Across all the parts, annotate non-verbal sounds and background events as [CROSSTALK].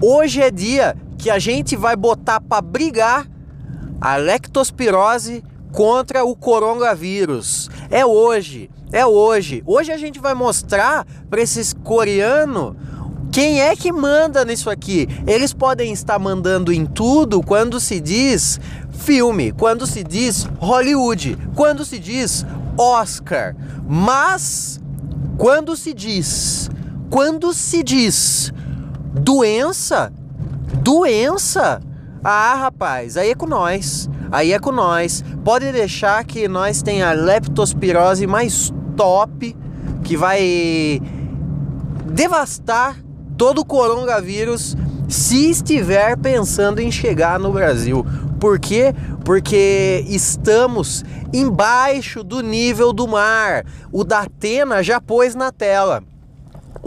Hoje é dia que a gente vai botar para brigar a lectospirose contra o coronavírus. É hoje, é hoje. Hoje a gente vai mostrar para esses coreanos quem é que manda nisso aqui. Eles podem estar mandando em tudo quando se diz filme, quando se diz Hollywood, quando se diz Oscar. Mas quando se diz, quando se diz doença, doença, ah, rapaz, aí é com nós. Aí é com nós. Pode deixar que nós tenha a leptospirose mais top que vai devastar todo o coronavírus se estiver pensando em chegar no Brasil. Por quê? Porque estamos embaixo do nível do mar. O Datena já pôs na tela.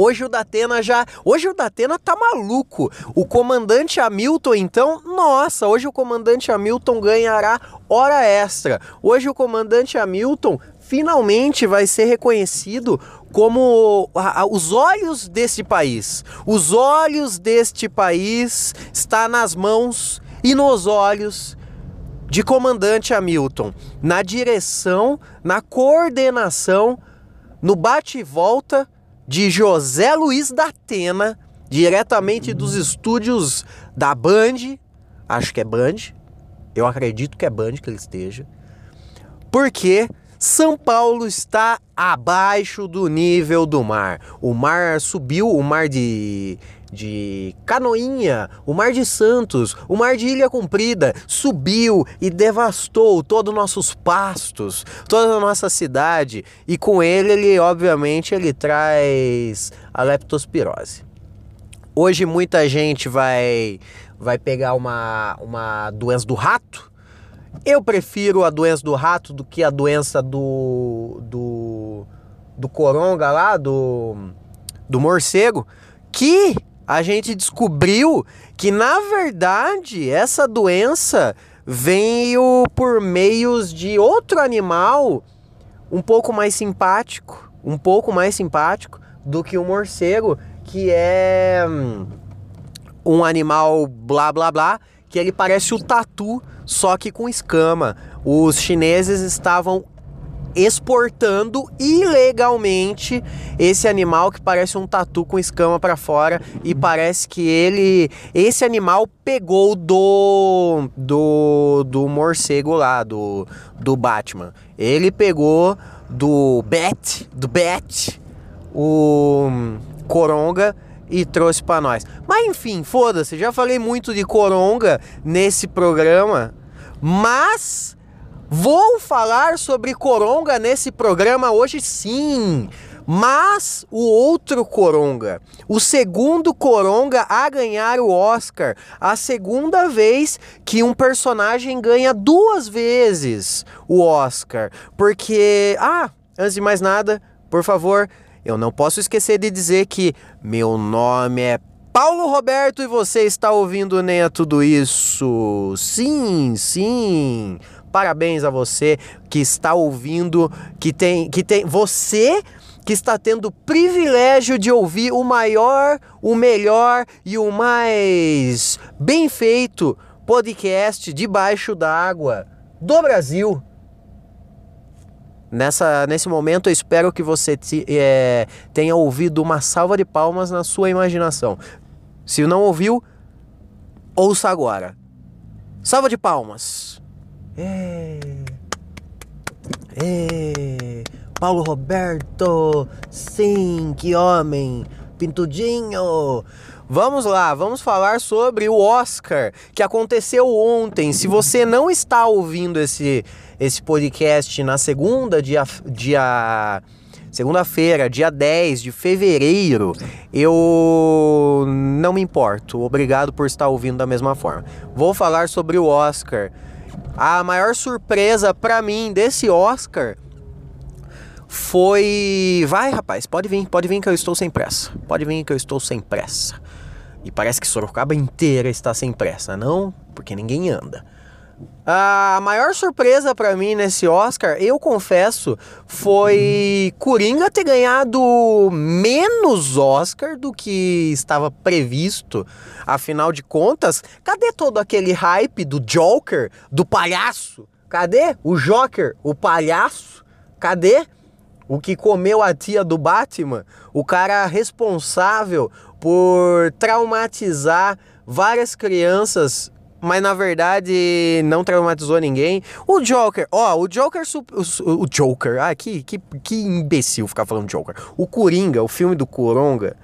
Hoje o Datena já. Hoje o Datena tá maluco. O comandante Hamilton, então, nossa, hoje o comandante Hamilton ganhará hora extra. Hoje o comandante Hamilton finalmente vai ser reconhecido como a, a, os olhos deste país. Os olhos deste país está nas mãos e nos olhos de comandante Hamilton, na direção, na coordenação, no bate e volta de José Luiz da Atena, diretamente dos estúdios da Band, acho que é Band, eu acredito que é Band que ele esteja, porque São Paulo está abaixo do nível do mar. O mar subiu, o mar de de Canoinha, o Mar de Santos, o Mar de Ilha Comprida subiu e devastou todos os nossos pastos, toda a nossa cidade e com ele ele obviamente ele traz a leptospirose. Hoje muita gente vai vai pegar uma, uma doença do rato. Eu prefiro a doença do rato do que a doença do do, do coronga lá, do, do morcego, que a gente descobriu que na verdade essa doença veio por meios de outro animal um pouco mais simpático, um pouco mais simpático do que o morcego, que é hum, um animal blá blá blá, que ele parece o tatu, só que com escama. Os chineses estavam exportando ilegalmente esse animal que parece um tatu com escama para fora e parece que ele esse animal pegou do do do morcego lá do do Batman. Ele pegou do Bat, do Bat, o Coronga e trouxe para nós. Mas enfim, foda-se, já falei muito de Coronga nesse programa, mas Vou falar sobre Coronga nesse programa hoje sim. Mas o outro Coronga, o segundo Coronga a ganhar o Oscar, a segunda vez que um personagem ganha duas vezes o Oscar. Porque, ah, antes de mais nada, por favor, eu não posso esquecer de dizer que meu nome é Paulo Roberto e você está ouvindo nem a tudo isso. Sim, sim. Parabéns a você que está ouvindo, que tem, que tem você que está tendo o privilégio de ouvir o maior, o melhor e o mais bem feito podcast debaixo d'água do Brasil. Nessa, nesse momento, eu espero que você te, é, tenha ouvido uma salva de palmas na sua imaginação. Se não ouviu, ouça agora. Salva de palmas. É. É. Paulo Roberto. Sim, que homem. Pintudinho. Vamos lá, vamos falar sobre o Oscar que aconteceu ontem. Se você não está ouvindo esse, esse podcast na segunda, dia, dia segunda-feira, dia 10 de fevereiro, eu não me importo. Obrigado por estar ouvindo da mesma forma. Vou falar sobre o Oscar a maior surpresa para mim desse Oscar foi. Vai, rapaz, pode vir, pode vir que eu estou sem pressa. Pode vir que eu estou sem pressa. E parece que Sorocaba inteira está sem pressa, não? Porque ninguém anda. A maior surpresa para mim nesse Oscar, eu confesso, foi Coringa ter ganhado menos Oscar do que estava previsto. Afinal de contas, cadê todo aquele hype do Joker, do palhaço? Cadê o Joker, o palhaço? Cadê? O que comeu a tia do Batman? O cara responsável por traumatizar várias crianças mas na verdade não traumatizou ninguém. O Joker, ó, o Joker, o, o Joker, ah, que, que, que imbecil ficar falando Joker. O Coringa, o filme do Coronga,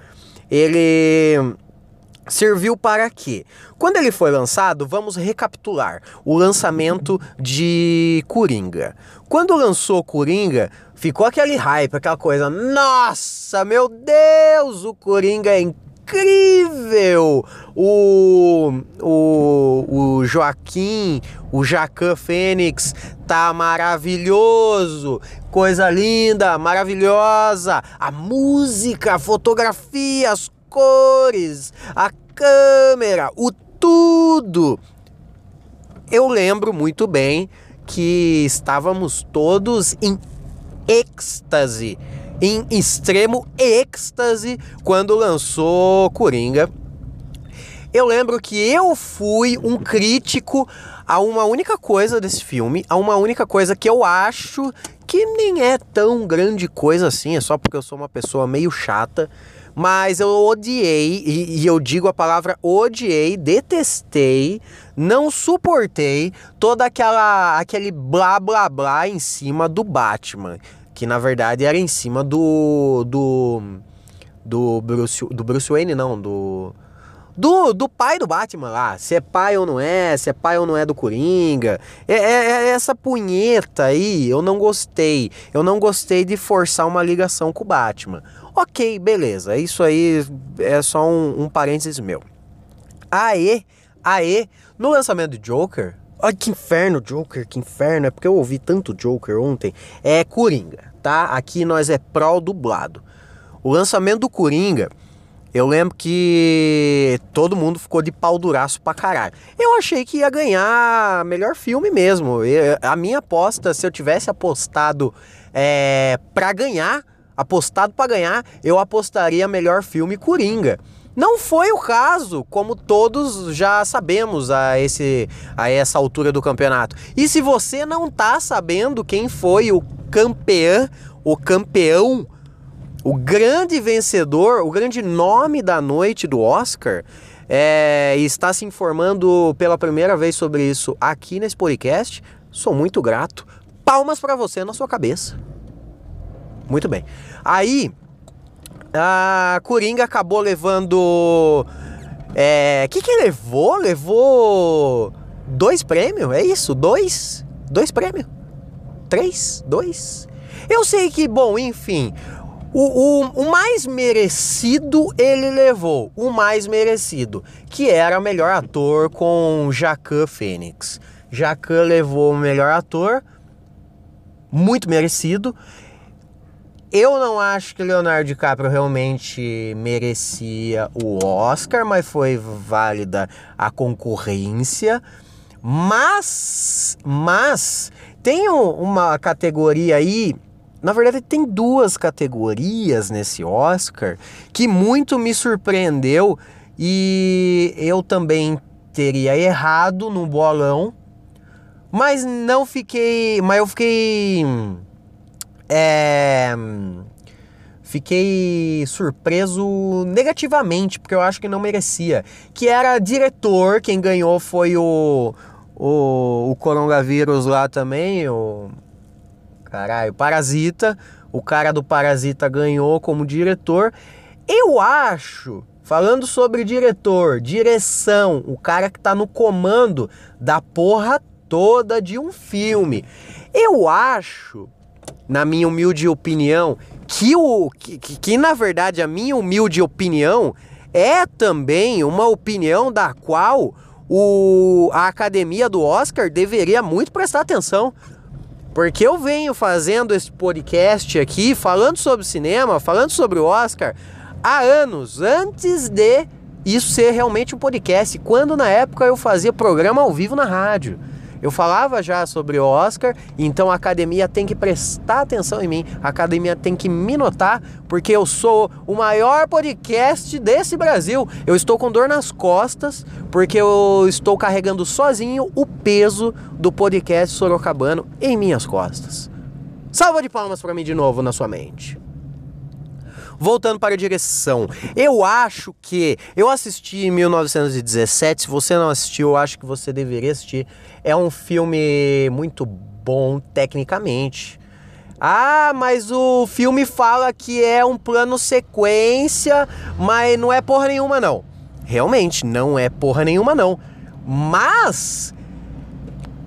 ele serviu para quê? Quando ele foi lançado, vamos recapitular o lançamento de Coringa. Quando lançou Coringa, ficou aquele hype, aquela coisa, nossa, meu Deus, o Coringa é incrível! O, o, o Joaquim, o Jacan Fênix tá maravilhoso, coisa linda, maravilhosa. A música, a fotografia, as cores, a câmera, o tudo. Eu lembro muito bem que estávamos todos em êxtase em extremo êxtase quando lançou Coringa. Eu lembro que eu fui um crítico a uma única coisa desse filme, a uma única coisa que eu acho que nem é tão grande coisa assim, é só porque eu sou uma pessoa meio chata. Mas eu odiei, e, e eu digo a palavra odiei, detestei, não suportei toda aquela aquele blá blá blá em cima do Batman que na verdade era em cima do do do Bruce, do Bruce Wayne não, do do, do pai do Batman lá, se é pai ou não é, se é pai ou não é do Coringa. É, é, é, essa punheta aí, eu não gostei. Eu não gostei de forçar uma ligação com o Batman. Ok, beleza, isso aí é só um, um parênteses meu. Aê, aê, no lançamento do Joker, Ai, que inferno, Joker, que inferno. É porque eu ouvi tanto Joker ontem. É Coringa, tá? Aqui nós é pró dublado. O lançamento do Coringa, eu lembro que todo mundo ficou de pau duraço pra caralho. Eu achei que ia ganhar melhor filme mesmo. Eu, a minha aposta, se eu tivesse apostado é, pra ganhar, apostado pra ganhar, eu apostaria melhor filme Coringa. Não foi o caso, como todos já sabemos a, esse, a essa altura do campeonato. E se você não tá sabendo quem foi o campeão, o campeão, o grande vencedor, o grande nome da noite do Oscar, é, está se informando pela primeira vez sobre isso aqui nesse podcast, sou muito grato. Palmas para você na sua cabeça. Muito bem. Aí, a Coringa acabou levando. É. O que, que levou? Levou. Dois prêmios? É isso? Dois? Dois prêmios? Três? Dois? Eu sei que, bom, enfim. O, o, o, mais merecido ele levou, o mais merecido, que era melhor ator com Jacan Fênix. Jacan levou o melhor ator, muito merecido. Eu não acho que Leonardo DiCaprio realmente merecia o Oscar, mas foi válida a concorrência. Mas, mas tem uma categoria aí, na verdade tem duas categorias nesse Oscar que muito me surpreendeu e eu também teria errado no bolão, mas não fiquei, mas eu fiquei é, fiquei surpreso negativamente, porque eu acho que não merecia. Que era diretor, quem ganhou foi o, o, o coronavírus lá também, o. Caralho, Parasita. O cara do Parasita ganhou como diretor. Eu acho, falando sobre diretor, direção, o cara que tá no comando da porra toda de um filme. Eu acho na minha humilde opinião, que, o, que, que na verdade a minha humilde opinião é também uma opinião da qual o, a academia do Oscar deveria muito prestar atenção. Porque eu venho fazendo esse podcast aqui, falando sobre cinema, falando sobre o Oscar, há anos, antes de isso ser realmente um podcast. Quando na época eu fazia programa ao vivo na rádio. Eu falava já sobre o Oscar, então a academia tem que prestar atenção em mim, a academia tem que me notar, porque eu sou o maior podcast desse Brasil. Eu estou com dor nas costas, porque eu estou carregando sozinho o peso do podcast Sorocabano em minhas costas. Salva de palmas para mim de novo na sua mente. Voltando para a direção, eu acho que eu assisti em 1917. Se você não assistiu, eu acho que você deveria assistir. É um filme muito bom tecnicamente. Ah, mas o filme fala que é um plano sequência, mas não é porra nenhuma não. Realmente, não é porra nenhuma não. Mas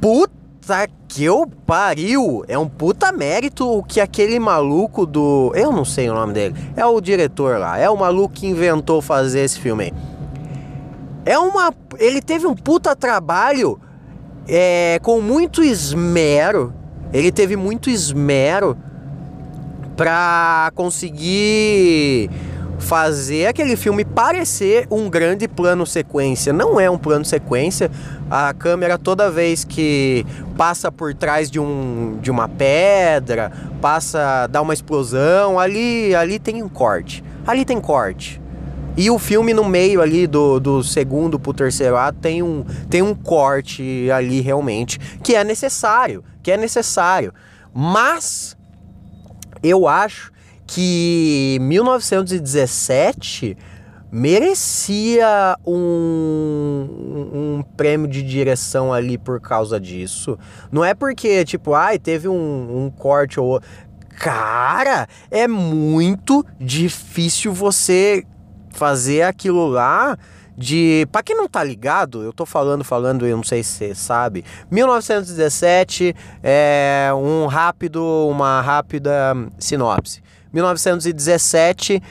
puta que eu pariu! É um puta mérito o que aquele maluco do. Eu não sei o nome dele. É o diretor lá. É o maluco que inventou fazer esse filme. É uma. Ele teve um puta trabalho é, com muito esmero. Ele teve muito esmero pra conseguir fazer aquele filme parecer um grande plano sequência. Não é um plano sequência. A câmera toda vez que passa por trás de, um, de uma pedra, passa, dá uma explosão, ali, ali tem um corte. Ali tem corte. E o filme no meio ali do, do segundo pro terceiro ato tem um, tem um corte ali realmente que é necessário, que é necessário. Mas eu acho que 1917 merecia um, um, prêmio de direção ali por causa disso. Não é porque, tipo, ai, teve um, um corte ou. Cara, é muito difícil você fazer aquilo lá de. Pra quem não tá ligado, eu tô falando, falando, eu não sei se você sabe. 1917 é um rápido, uma rápida sinopse. 1917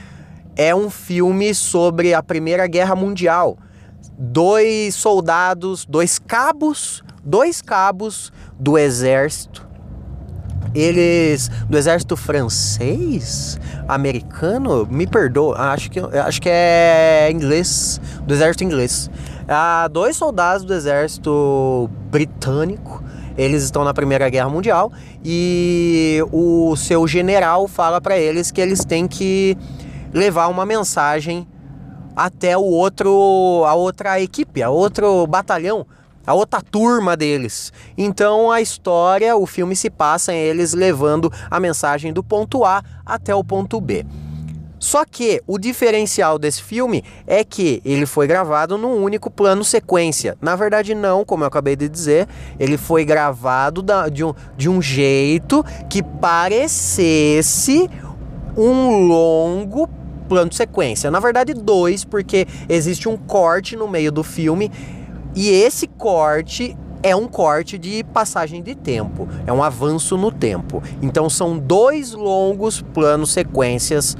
é um filme sobre a Primeira Guerra Mundial. Dois soldados, dois cabos, dois cabos do exército. Eles do exército francês, americano, me perdoa, acho que acho que é inglês, do exército inglês. Ah, dois soldados do exército britânico eles estão na Primeira Guerra Mundial e o seu general fala para eles que eles têm que levar uma mensagem até o outro a outra equipe, a outro batalhão, a outra turma deles. Então a história, o filme se passa em eles levando a mensagem do ponto A até o ponto B. Só que o diferencial desse filme é que ele foi gravado num único plano sequência. Na verdade, não, como eu acabei de dizer, ele foi gravado da, de, um, de um jeito que parecesse um longo plano sequência. Na verdade, dois, porque existe um corte no meio do filme e esse corte é um corte de passagem de tempo, é um avanço no tempo. Então são dois longos planos sequências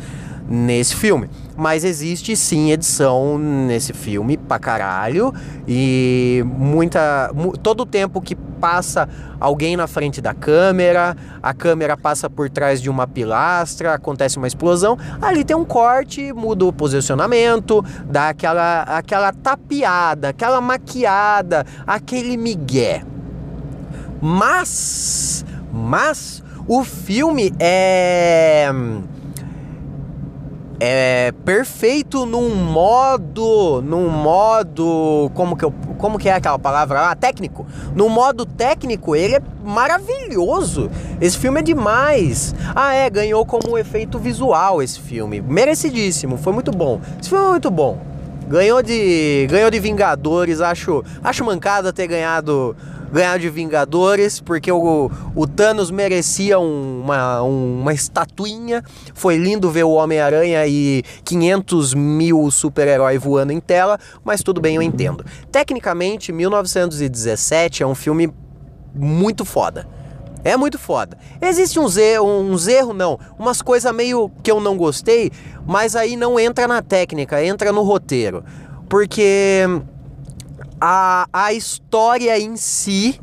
nesse filme. Mas existe sim edição nesse filme pra caralho. E muita. Todo o tempo que passa alguém na frente da câmera, a câmera passa por trás de uma pilastra, acontece uma explosão, ali tem um corte, muda o posicionamento, dá aquela, aquela tapeada, aquela maquiada, aquele migué. Mas. Mas. O filme é é perfeito num modo, num modo, como que eu, como que é aquela palavra lá, técnico. No modo técnico, ele é maravilhoso. Esse filme é demais. Ah, é, ganhou como efeito visual esse filme. Merecidíssimo, foi muito bom. Esse filme é muito bom. Ganhou de, ganhou de Vingadores, acho, acho mancada ter ganhado ganhar de Vingadores, porque o, o Thanos merecia uma, uma estatuinha. Foi lindo ver o Homem-Aranha e 500 mil super-heróis voando em tela, mas tudo bem, eu entendo. Tecnicamente, 1917 é um filme muito foda. É muito foda. Existe uns erros, uns erros não, umas coisas meio que eu não gostei, mas aí não entra na técnica, entra no roteiro. Porque a, a história em si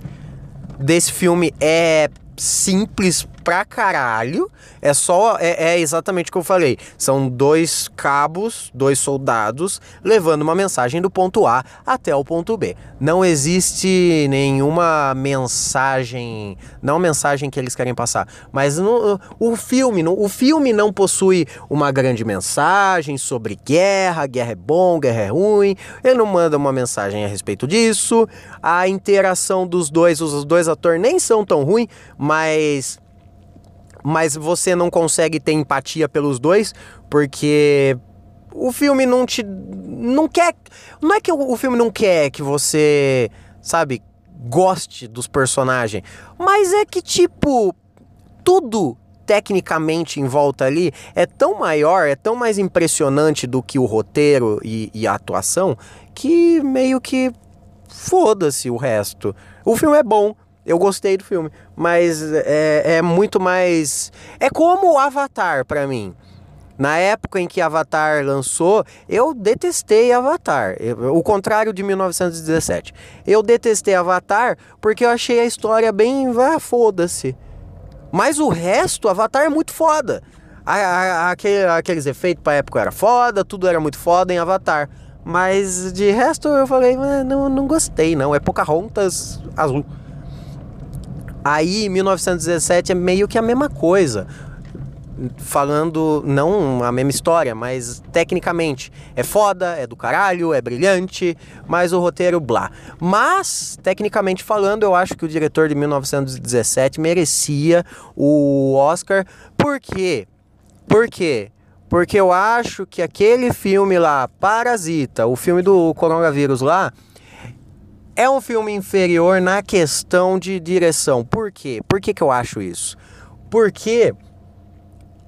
desse filme é simples pra caralho. É só. É, é, exatamente o que eu falei. São dois cabos, dois soldados, levando uma mensagem do ponto A até o ponto B. Não existe nenhuma mensagem. Não mensagem que eles querem passar. Mas no, o filme. No, o filme não possui uma grande mensagem sobre guerra, guerra é bom, guerra é ruim. Ele não manda uma mensagem a respeito disso. A interação dos dois, os dois atores nem são tão ruins, mas mas você não consegue ter empatia pelos dois, porque o filme não te não quer, não é que o filme não quer que você, sabe, goste dos personagens, mas é que tipo tudo tecnicamente em volta ali é tão maior, é tão mais impressionante do que o roteiro e, e a atuação, que meio que foda-se o resto. O filme é bom, eu gostei do filme, mas é, é muito mais. É como o Avatar para mim. Na época em que Avatar lançou, eu detestei Avatar. o contrário de 1917. Eu detestei Avatar porque eu achei a história bem. Ah, foda-se. Mas o resto, Avatar é muito foda. A, a, aquele, aqueles efeitos pra época era foda, tudo era muito foda em Avatar. Mas de resto eu falei, não, não gostei, não. É Pocahontas azul. Aí, 1917 é meio que a mesma coisa. Falando, não a mesma história, mas tecnicamente. É foda, é do caralho, é brilhante, mas o roteiro blá. Mas, tecnicamente falando, eu acho que o diretor de 1917 merecia o Oscar. Por quê? Por quê? Porque eu acho que aquele filme lá, Parasita, o filme do coronavírus lá, é um filme inferior na questão de direção. Por quê? Por que, que eu acho isso? Porque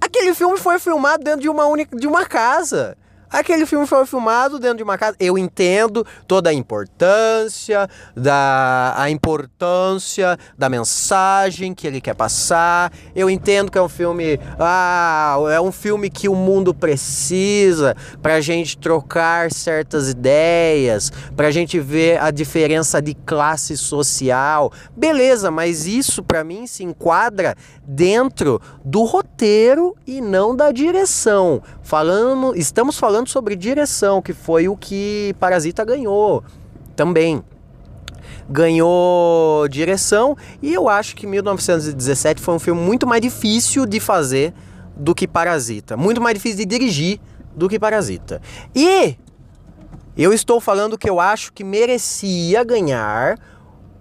aquele filme foi filmado dentro de uma única de uma casa. Aquele filme foi filmado dentro de uma casa. Eu entendo toda a importância da a importância da mensagem que ele quer passar. Eu entendo que é um filme, ah, é um filme que o mundo precisa para gente trocar certas ideias, para gente ver a diferença de classe social. Beleza, mas isso para mim se enquadra dentro do roteiro e não da direção. Falando, estamos falando sobre direção, que foi o que Parasita ganhou também. Ganhou direção e eu acho que 1917 foi um filme muito mais difícil de fazer do que Parasita, muito mais difícil de dirigir do que Parasita. E eu estou falando que eu acho que merecia ganhar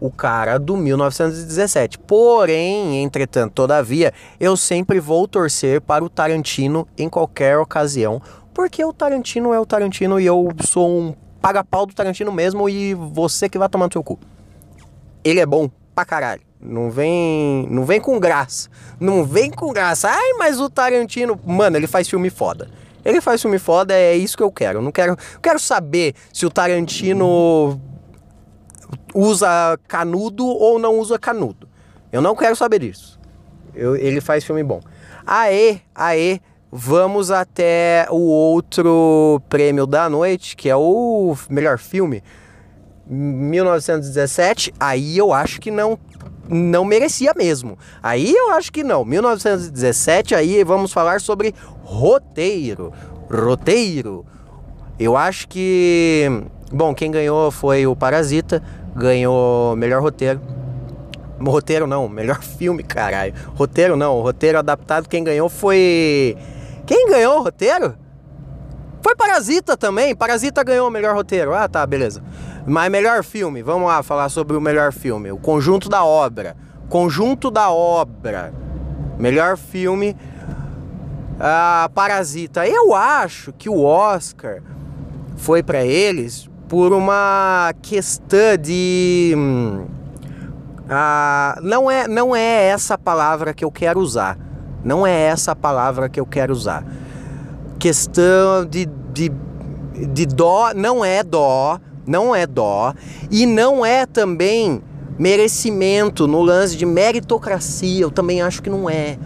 o cara do 1917. Porém, entretanto, todavia, eu sempre vou torcer para o Tarantino em qualquer ocasião, porque o Tarantino é o Tarantino e eu sou um paga-pau do Tarantino mesmo e você que vai tomar no seu cu. Ele é bom pra caralho. Não vem, não vem com graça. Não vem com graça. Ai, mas o Tarantino, mano, ele faz filme foda. Ele faz filme foda, é isso que eu quero. Eu não quero, quero saber se o Tarantino usa canudo ou não usa canudo. Eu não quero saber disso. Eu, ele faz filme bom. Aê, aê, vamos até o outro prêmio da noite, que é o melhor filme. 1917, aí eu acho que não não merecia mesmo. Aí eu acho que não. 1917, aí vamos falar sobre roteiro. Roteiro. Eu acho que bom, quem ganhou foi o Parasita, ganhou melhor roteiro. Roteiro não, melhor [LAUGHS] filme, caralho. Roteiro não, roteiro adaptado, quem ganhou foi. Quem ganhou o roteiro? Foi Parasita também. Parasita ganhou o melhor roteiro. Ah, tá, beleza. Mas melhor filme, vamos lá falar sobre o melhor filme. O conjunto da obra. Conjunto da obra. Melhor filme. Ah, Parasita. Eu acho que o Oscar foi para eles por uma questão de. Ah, não, é, não é essa palavra que eu quero usar. Não é essa palavra que eu quero usar. Questão de, de, de dó, não é dó, não é dó, e não é também merecimento no lance de meritocracia, eu também acho que não é.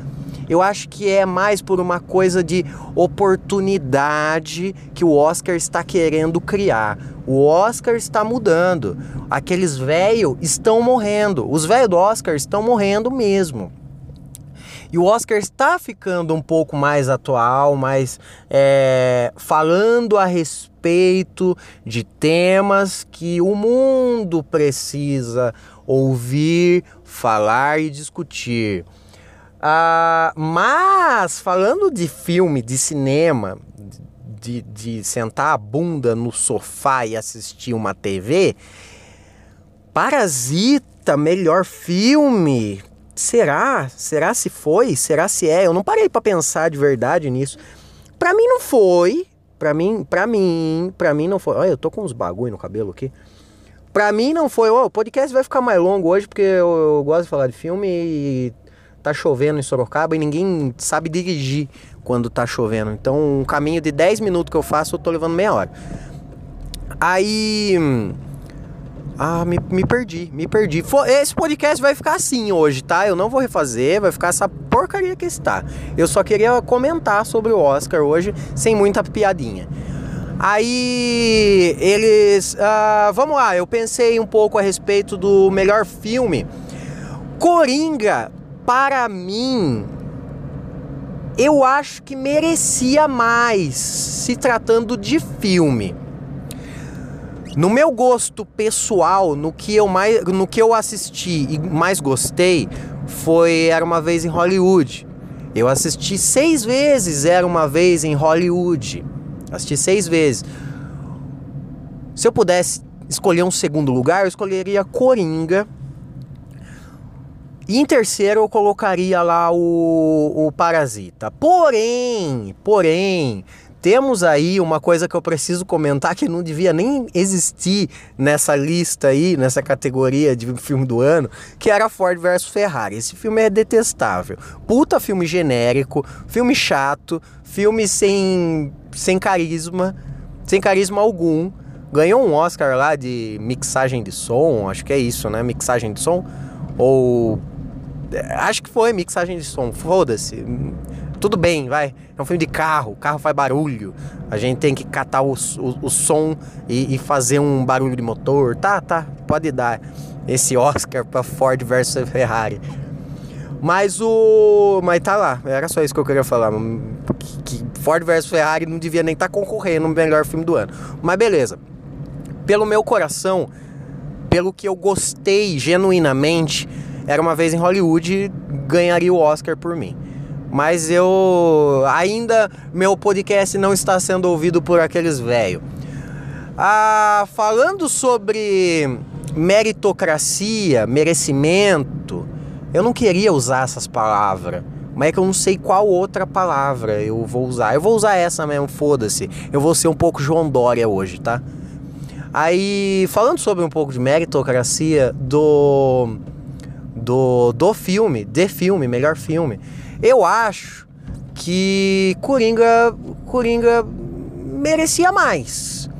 Eu acho que é mais por uma coisa de oportunidade que o Oscar está querendo criar. O Oscar está mudando. Aqueles velhos estão morrendo. Os velhos do Oscar estão morrendo mesmo. E o Oscar está ficando um pouco mais atual, mais é, falando a respeito de temas que o mundo precisa ouvir, falar e discutir. Ah, mas falando de filme, de cinema, de, de sentar a bunda no sofá e assistir uma TV, Parasita, melhor filme. Será? Será se foi? Será se é? Eu não parei para pensar de verdade nisso. Para mim não foi. Para mim, para mim, para mim não foi. Olha, eu tô com uns bagulho no cabelo aqui. Pra mim não foi. Oh, o podcast vai ficar mais longo hoje porque eu, eu gosto de falar de filme e tá chovendo em Sorocaba e ninguém sabe dirigir quando tá chovendo. Então, um caminho de 10 minutos que eu faço, eu tô levando meia hora. Aí. Ah, me, me perdi, me perdi. Esse podcast vai ficar assim hoje, tá? Eu não vou refazer, vai ficar essa porcaria que está. Eu só queria comentar sobre o Oscar hoje, sem muita piadinha. Aí eles. Uh, vamos lá, eu pensei um pouco a respeito do melhor filme. Coringa para mim, eu acho que merecia mais se tratando de filme. No meu gosto pessoal, no que eu mais, no que eu assisti e mais gostei, foi Era uma vez em Hollywood. Eu assisti seis vezes Era uma vez em Hollywood. Assisti seis vezes. Se eu pudesse escolher um segundo lugar, eu escolheria Coringa e em terceiro eu colocaria lá o, o Parasita. Porém, porém, temos aí uma coisa que eu preciso comentar que não devia nem existir nessa lista aí, nessa categoria de filme do ano, que era Ford vs Ferrari. Esse filme é detestável. Puta filme genérico, filme chato, filme sem, sem carisma, sem carisma algum. Ganhou um Oscar lá de mixagem de som, acho que é isso, né? Mixagem de som. Ou Acho que foi mixagem de som, foda-se. Tudo bem, vai. É um filme de carro, o carro faz barulho. A gente tem que catar o, o, o som e, e, fazer um barulho de motor. Tá, tá, pode dar esse Oscar pra Ford versus Ferrari. Mas o. Mas tá lá, era só isso que eu queria falar. Que, que Ford versus Ferrari não devia nem estar tá concorrendo no melhor filme do ano. Mas beleza. Pelo meu coração, pelo que eu gostei genuinamente era uma vez em Hollywood ganharia o Oscar por mim. Mas eu ainda meu podcast não está sendo ouvido por aqueles velhos. Ah, falando sobre meritocracia, merecimento, eu não queria usar essas palavras. Mas é que eu não sei qual outra palavra eu vou usar. Eu vou usar essa mesmo, foda-se. Eu vou ser um pouco João Dória hoje, tá? Aí, falando sobre um pouco de meritocracia do do, do filme, de filme, melhor filme. Eu acho que Coringa, Coringa merecia mais.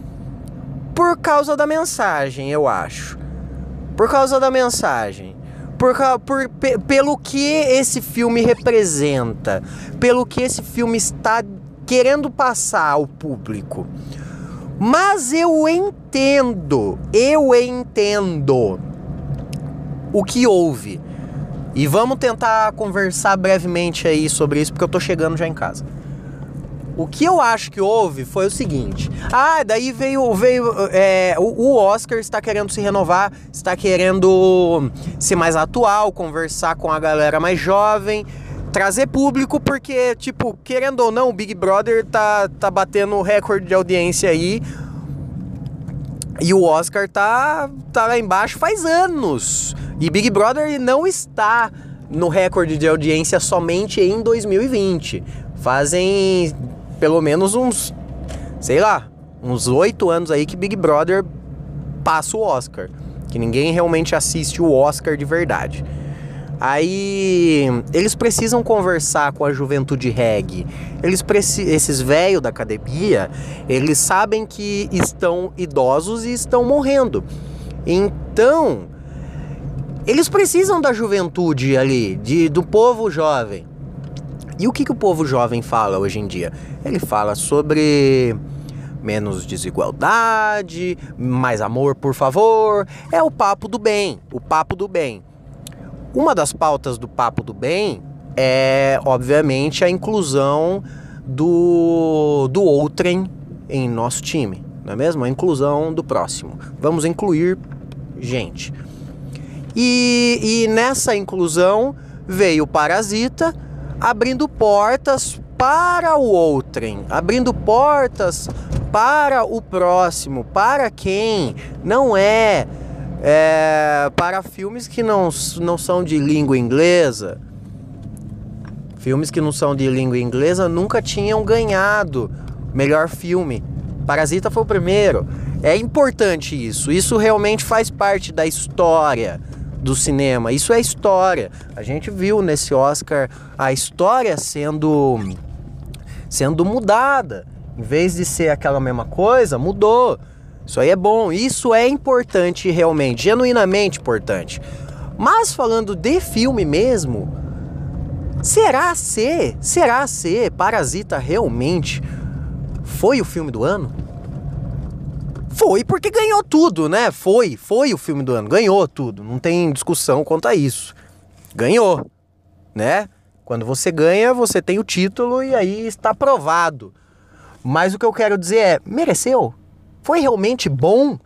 Por causa da mensagem, eu acho. Por causa da mensagem. Por, por, pelo que esse filme representa. Pelo que esse filme está querendo passar ao público. Mas eu entendo, eu entendo o que houve. E vamos tentar conversar brevemente aí sobre isso, porque eu tô chegando já em casa. O que eu acho que houve foi o seguinte. Ah, daí veio, veio é, o, Oscar está querendo se renovar, está querendo ser mais atual, conversar com a galera mais jovem, trazer público, porque, tipo, querendo ou não, o Big Brother tá, tá batendo recorde de audiência aí. E o Oscar tá, tá lá embaixo faz anos. E Big Brother não está no recorde de audiência somente em 2020. Fazem pelo menos uns, sei lá, uns oito anos aí que Big Brother passa o Oscar. Que ninguém realmente assiste o Oscar de verdade. Aí eles precisam conversar com a juventude reggae. Eles esses velhos da academia, eles sabem que estão idosos e estão morrendo. Então, eles precisam da juventude ali, de, do povo jovem. E o que, que o povo jovem fala hoje em dia? Ele fala sobre menos desigualdade, mais amor, por favor. É o papo do bem, o papo do bem. Uma das pautas do papo do bem é, obviamente, a inclusão do, do outrem em nosso time, não é mesmo? A inclusão do próximo. Vamos incluir gente. E, e nessa inclusão veio o Parasita abrindo portas para o outrem, abrindo portas para o próximo, para quem não é, é para filmes que não, não são de língua inglesa. Filmes que não são de língua inglesa nunca tinham ganhado melhor filme. Parasita foi o primeiro. É importante isso. Isso realmente faz parte da história do cinema. Isso é história. A gente viu nesse Oscar a história sendo sendo mudada. Em vez de ser aquela mesma coisa, mudou. Isso aí é bom, isso é importante realmente, genuinamente importante. Mas falando de filme mesmo, será ser, será ser Parasita realmente foi o filme do ano? Foi porque ganhou tudo, né? Foi, foi o filme do ano, ganhou tudo, não tem discussão quanto a isso. Ganhou, né? Quando você ganha, você tem o título e aí está provado. Mas o que eu quero dizer é, mereceu? Foi realmente bom?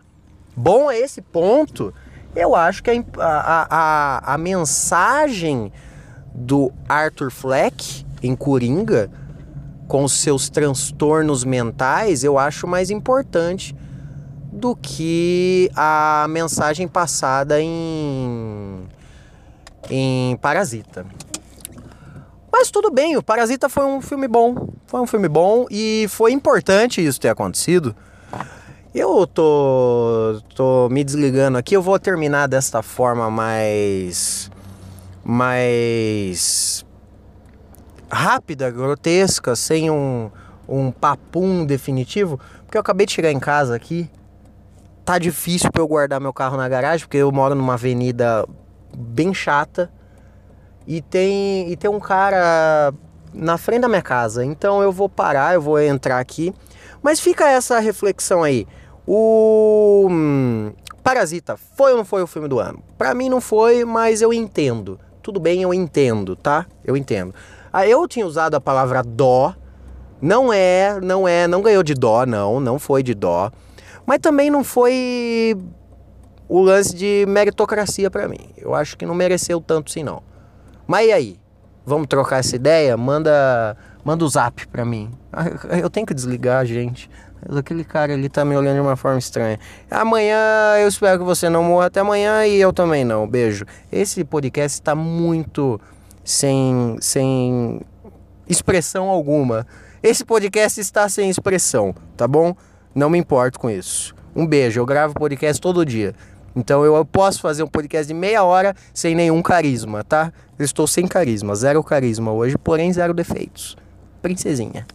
Bom a esse ponto? Eu acho que a, a, a, a mensagem do Arthur Fleck em Coringa, com seus transtornos mentais, eu acho mais importante do que a mensagem passada em, em Parasita. Mas tudo bem, o Parasita foi um filme bom. Foi um filme bom e foi importante isso ter acontecido. Eu tô, tô me desligando aqui, eu vou terminar desta forma mais. mais. rápida, grotesca, sem um, um papum definitivo, porque eu acabei de chegar em casa aqui. Tá difícil para eu guardar meu carro na garagem, porque eu moro numa avenida bem chata e tem, e tem um cara na frente da minha casa. Então eu vou parar, eu vou entrar aqui. Mas fica essa reflexão aí. O hum, Parasita foi ou não foi o filme do ano? Para mim não foi, mas eu entendo. Tudo bem, eu entendo, tá? Eu entendo. Ah, eu tinha usado a palavra dó. Não é, não é, não ganhou de dó, não, não foi de dó. Mas também não foi o lance de meritocracia para mim. Eu acho que não mereceu tanto assim não. Mas e aí? Vamos trocar essa ideia? Manda, manda o zap pra mim. Ah, eu tenho que desligar, gente. Aquele cara ali tá me olhando de uma forma estranha. Amanhã eu espero que você não morra até amanhã e eu também não. Beijo. Esse podcast está muito sem, sem expressão alguma. Esse podcast está sem expressão, tá bom? Não me importo com isso. Um beijo. Eu gravo podcast todo dia. Então eu posso fazer um podcast de meia hora sem nenhum carisma, tá? Eu estou sem carisma, zero carisma hoje, porém zero defeitos. Princesinha.